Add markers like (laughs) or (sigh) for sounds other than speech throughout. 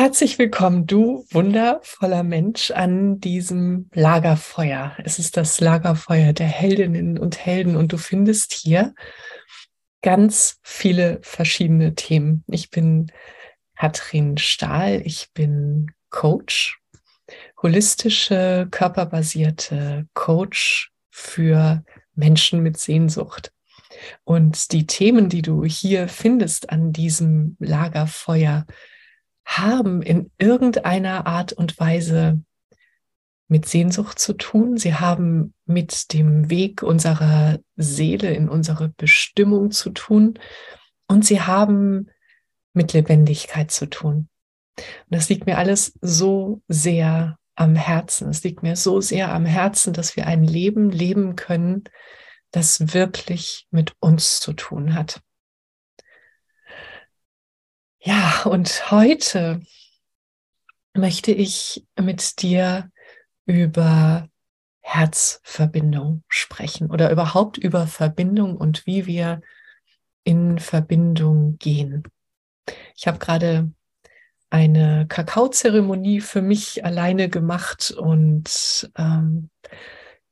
Herzlich willkommen, du wundervoller Mensch, an diesem Lagerfeuer. Es ist das Lagerfeuer der Heldinnen und Helden und du findest hier ganz viele verschiedene Themen. Ich bin Katrin Stahl, ich bin Coach, holistische, körperbasierte Coach für Menschen mit Sehnsucht. Und die Themen, die du hier findest an diesem Lagerfeuer, haben in irgendeiner Art und Weise mit Sehnsucht zu tun. Sie haben mit dem Weg unserer Seele in unsere Bestimmung zu tun. Und sie haben mit Lebendigkeit zu tun. Und das liegt mir alles so sehr am Herzen. Es liegt mir so sehr am Herzen, dass wir ein Leben leben können, das wirklich mit uns zu tun hat. Ja, und heute möchte ich mit dir über Herzverbindung sprechen oder überhaupt über Verbindung und wie wir in Verbindung gehen. Ich habe gerade eine Kakaozeremonie für mich alleine gemacht und ähm,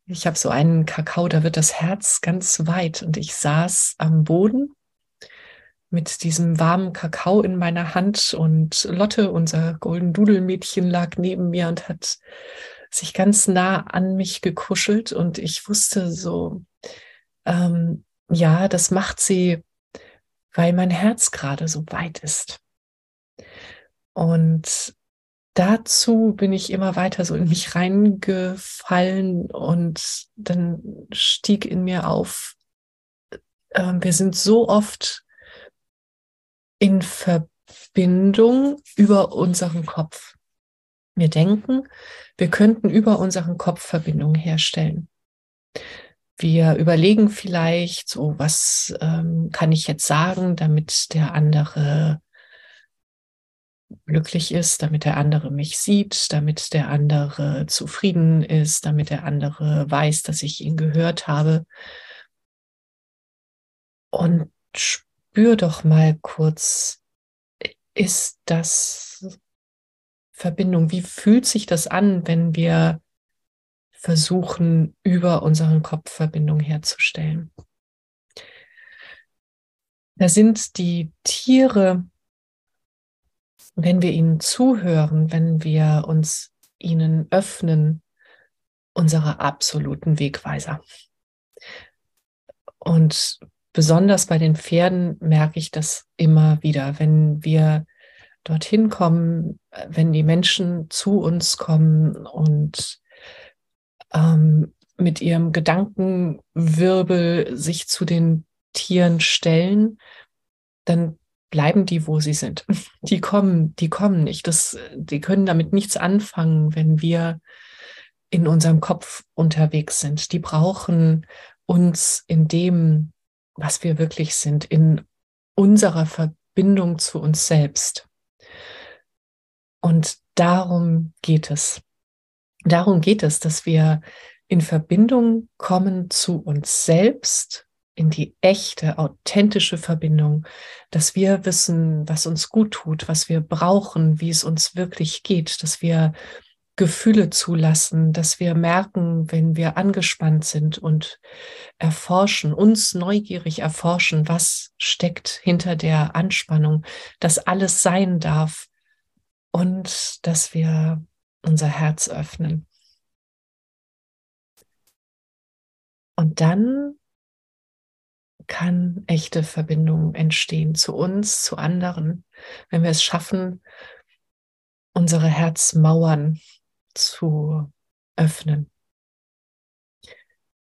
ich habe so einen Kakao, da wird das Herz ganz weit und ich saß am Boden mit diesem warmen Kakao in meiner Hand und Lotte, unser Golden Doodle Mädchen, lag neben mir und hat sich ganz nah an mich gekuschelt und ich wusste so, ähm, ja, das macht sie, weil mein Herz gerade so weit ist. Und dazu bin ich immer weiter so in mich reingefallen und dann stieg in mir auf, äh, wir sind so oft in Verbindung über unseren Kopf. Wir denken, wir könnten über unseren Kopf Verbindungen herstellen. Wir überlegen vielleicht, so was ähm, kann ich jetzt sagen, damit der andere glücklich ist, damit der andere mich sieht, damit der andere zufrieden ist, damit der andere weiß, dass ich ihn gehört habe. Und spür doch mal kurz, ist das Verbindung? Wie fühlt sich das an, wenn wir versuchen, über unseren Kopf Verbindung herzustellen? Da sind die Tiere, wenn wir ihnen zuhören, wenn wir uns ihnen öffnen, unsere absoluten Wegweiser. Und besonders bei den Pferden merke ich das immer wieder, wenn wir dorthin kommen, wenn die Menschen zu uns kommen und ähm, mit ihrem Gedankenwirbel sich zu den Tieren stellen, dann bleiben die, wo sie sind. (laughs) Die kommen, die kommen nicht. Das, die können damit nichts anfangen, wenn wir in unserem Kopf unterwegs sind. Die brauchen uns in dem, was wir wirklich sind, in unserer Verbindung zu uns selbst. Und darum geht es. Darum geht es, dass wir in Verbindung kommen zu uns selbst, in die echte, authentische Verbindung, dass wir wissen, was uns gut tut, was wir brauchen, wie es uns wirklich geht, dass wir Gefühle zulassen, dass wir merken, wenn wir angespannt sind und erforschen, uns neugierig erforschen, was steckt hinter der Anspannung, dass alles sein darf und dass wir unser Herz öffnen. Und dann kann echte Verbindung entstehen zu uns, zu anderen, wenn wir es schaffen, unsere Herzmauern zu öffnen.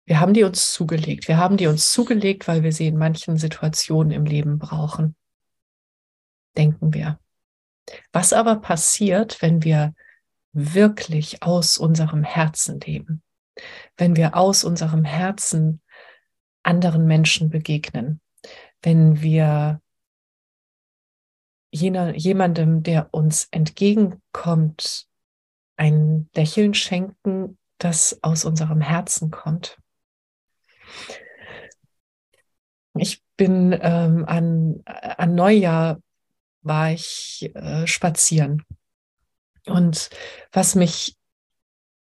Wir haben die uns zugelegt. Wir haben die uns zugelegt, weil wir sie in manchen Situationen im Leben brauchen. Denken wir. Was aber passiert, wenn wir wirklich aus unserem Herzen leben? wenn wir aus unserem Herzen anderen Menschen begegnen, wenn wir jener, jemandem, der uns entgegenkommt, ein Lächeln schenken, das aus unserem Herzen kommt. Ich bin ähm, an, an Neujahr war ich äh, spazieren. Und was mich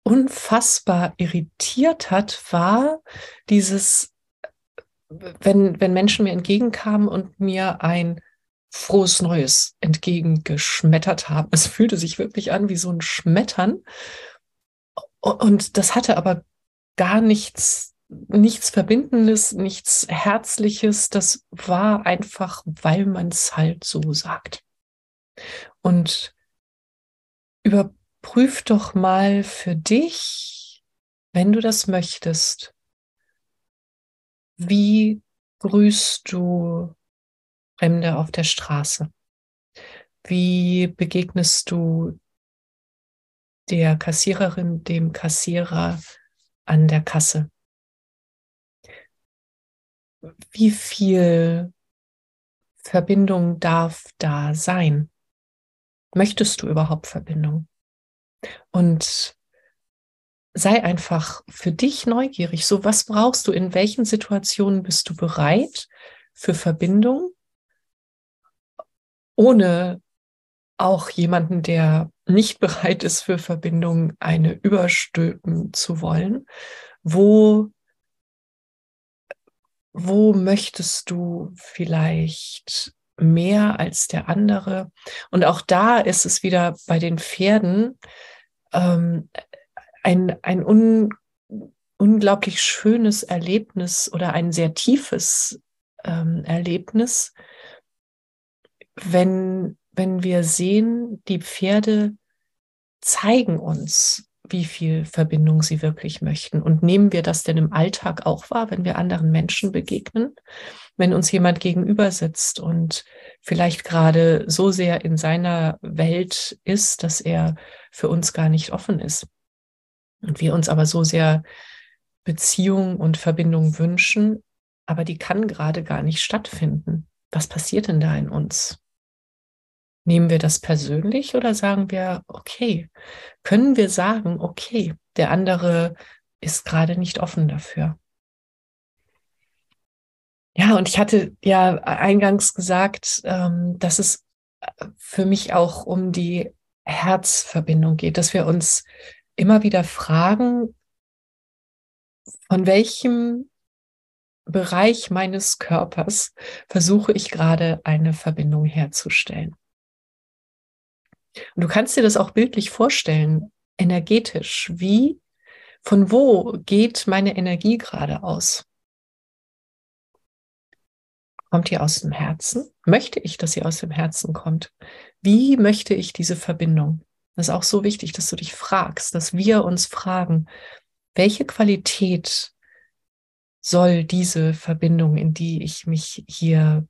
unfassbar irritiert hat, war dieses, wenn, wenn Menschen mir entgegenkamen und mir ein frohes Neues entgegengeschmettert haben. Es fühlte sich wirklich an wie so ein Schmettern. Und das hatte aber gar nichts, nichts Verbindendes, nichts Herzliches. Das war einfach, weil man es halt so sagt. Und über prüf doch mal für dich, wenn du das möchtest, wie grüßt du Fremde auf der Straße? Wie begegnest du der Kassiererin, dem Kassierer an der Kasse? Wie viel Verbindung darf da sein? Möchtest du überhaupt Verbindung? Und sei einfach für dich neugierig. So, was brauchst du? In welchen Situationen bist du bereit für Verbindung? Ohne auch jemanden, der nicht bereit ist für Verbindung, eine überstülpen zu wollen. Wo, wo möchtest du vielleicht mehr als der andere? Und auch da ist es wieder bei den Pferden, ähm, ein, ein un, unglaublich schönes Erlebnis oder ein sehr tiefes ähm, Erlebnis, wenn, wenn wir sehen, die Pferde zeigen uns, wie viel Verbindung sie wirklich möchten. Und nehmen wir das denn im Alltag auch wahr, wenn wir anderen Menschen begegnen? Wenn uns jemand gegenüber sitzt und vielleicht gerade so sehr in seiner Welt ist, dass er für uns gar nicht offen ist. Und wir uns aber so sehr Beziehung und Verbindung wünschen, aber die kann gerade gar nicht stattfinden. Was passiert denn da in uns? Nehmen wir das persönlich oder sagen wir, okay, können wir sagen, okay, der andere ist gerade nicht offen dafür? Ja, und ich hatte ja eingangs gesagt, ähm, dass es für mich auch um die Herzverbindung geht, dass wir uns immer wieder fragen, von welchem Bereich meines Körpers versuche ich gerade eine Verbindung herzustellen. Und du kannst dir das auch bildlich vorstellen, energetisch. Wie, von wo geht meine Energie gerade aus? Kommt die aus dem Herzen? Möchte ich, dass sie aus dem Herzen kommt? Wie möchte ich diese Verbindung? Das ist auch so wichtig, dass du dich fragst, dass wir uns fragen, welche Qualität soll diese Verbindung, in die ich mich hier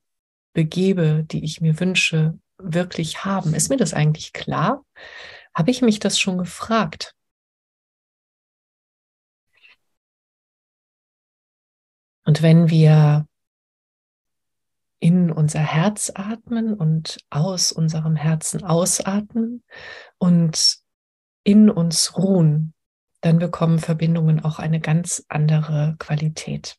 begebe, die ich mir wünsche, wirklich haben? Ist mir das eigentlich klar? Habe ich mich das schon gefragt? Und wenn wir in unser Herz atmen und aus unserem Herzen ausatmen und in uns ruhen, dann bekommen Verbindungen auch eine ganz andere Qualität.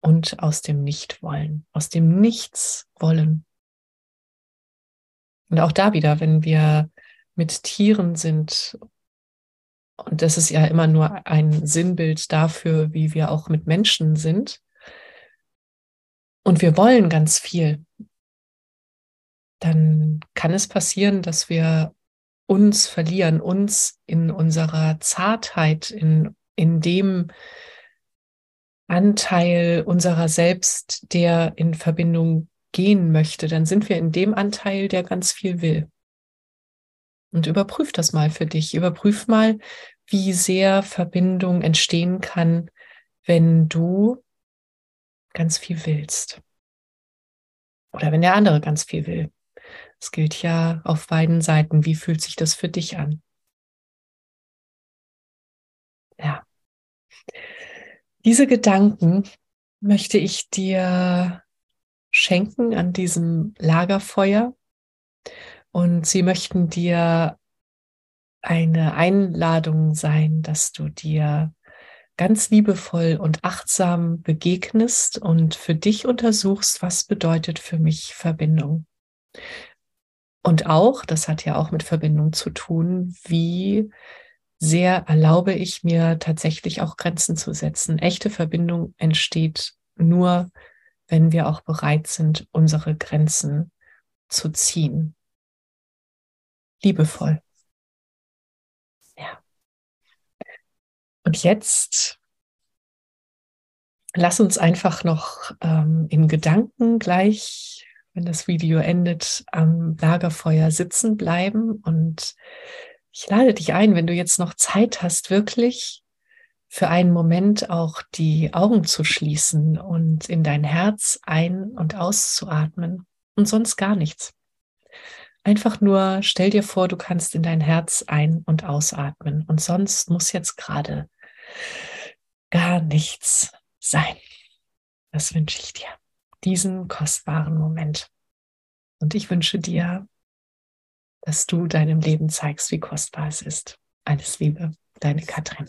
Und aus dem Nichtwollen, aus dem Nichts wollen. Und auch da wieder, wenn wir mit Tieren sind, und das ist ja immer nur ein Sinnbild dafür, wie wir auch mit Menschen sind, und wir wollen ganz viel, dann kann es passieren, dass wir uns verlieren, uns in unserer Zartheit, in, in dem Anteil unserer selbst, der in Verbindung gehen möchte, dann sind wir in dem Anteil, der ganz viel will. Und überprüf das mal für dich. Überprüf mal, wie sehr Verbindung entstehen kann, wenn du ganz viel willst. Oder wenn der andere ganz viel will. Es gilt ja auf beiden Seiten. Wie fühlt sich das für dich an? Ja. Diese Gedanken möchte ich dir schenken an diesem Lagerfeuer. Und sie möchten dir eine Einladung sein, dass du dir ganz liebevoll und achtsam begegnest und für dich untersuchst, was bedeutet für mich Verbindung. Und auch, das hat ja auch mit Verbindung zu tun, wie sehr erlaube ich mir tatsächlich auch Grenzen zu setzen. Echte Verbindung entsteht nur, wenn wir auch bereit sind, unsere Grenzen zu ziehen. Liebevoll. Ja. Und jetzt lass uns einfach noch ähm, in Gedanken gleich wenn das Video endet, am Lagerfeuer sitzen bleiben. Und ich lade dich ein, wenn du jetzt noch Zeit hast, wirklich für einen Moment auch die Augen zu schließen und in dein Herz ein- und auszuatmen und sonst gar nichts. Einfach nur stell dir vor, du kannst in dein Herz ein- und ausatmen und sonst muss jetzt gerade gar nichts sein. Das wünsche ich dir diesen kostbaren Moment. Und ich wünsche dir, dass du deinem Leben zeigst, wie kostbar es ist. Alles Liebe, deine Katrin.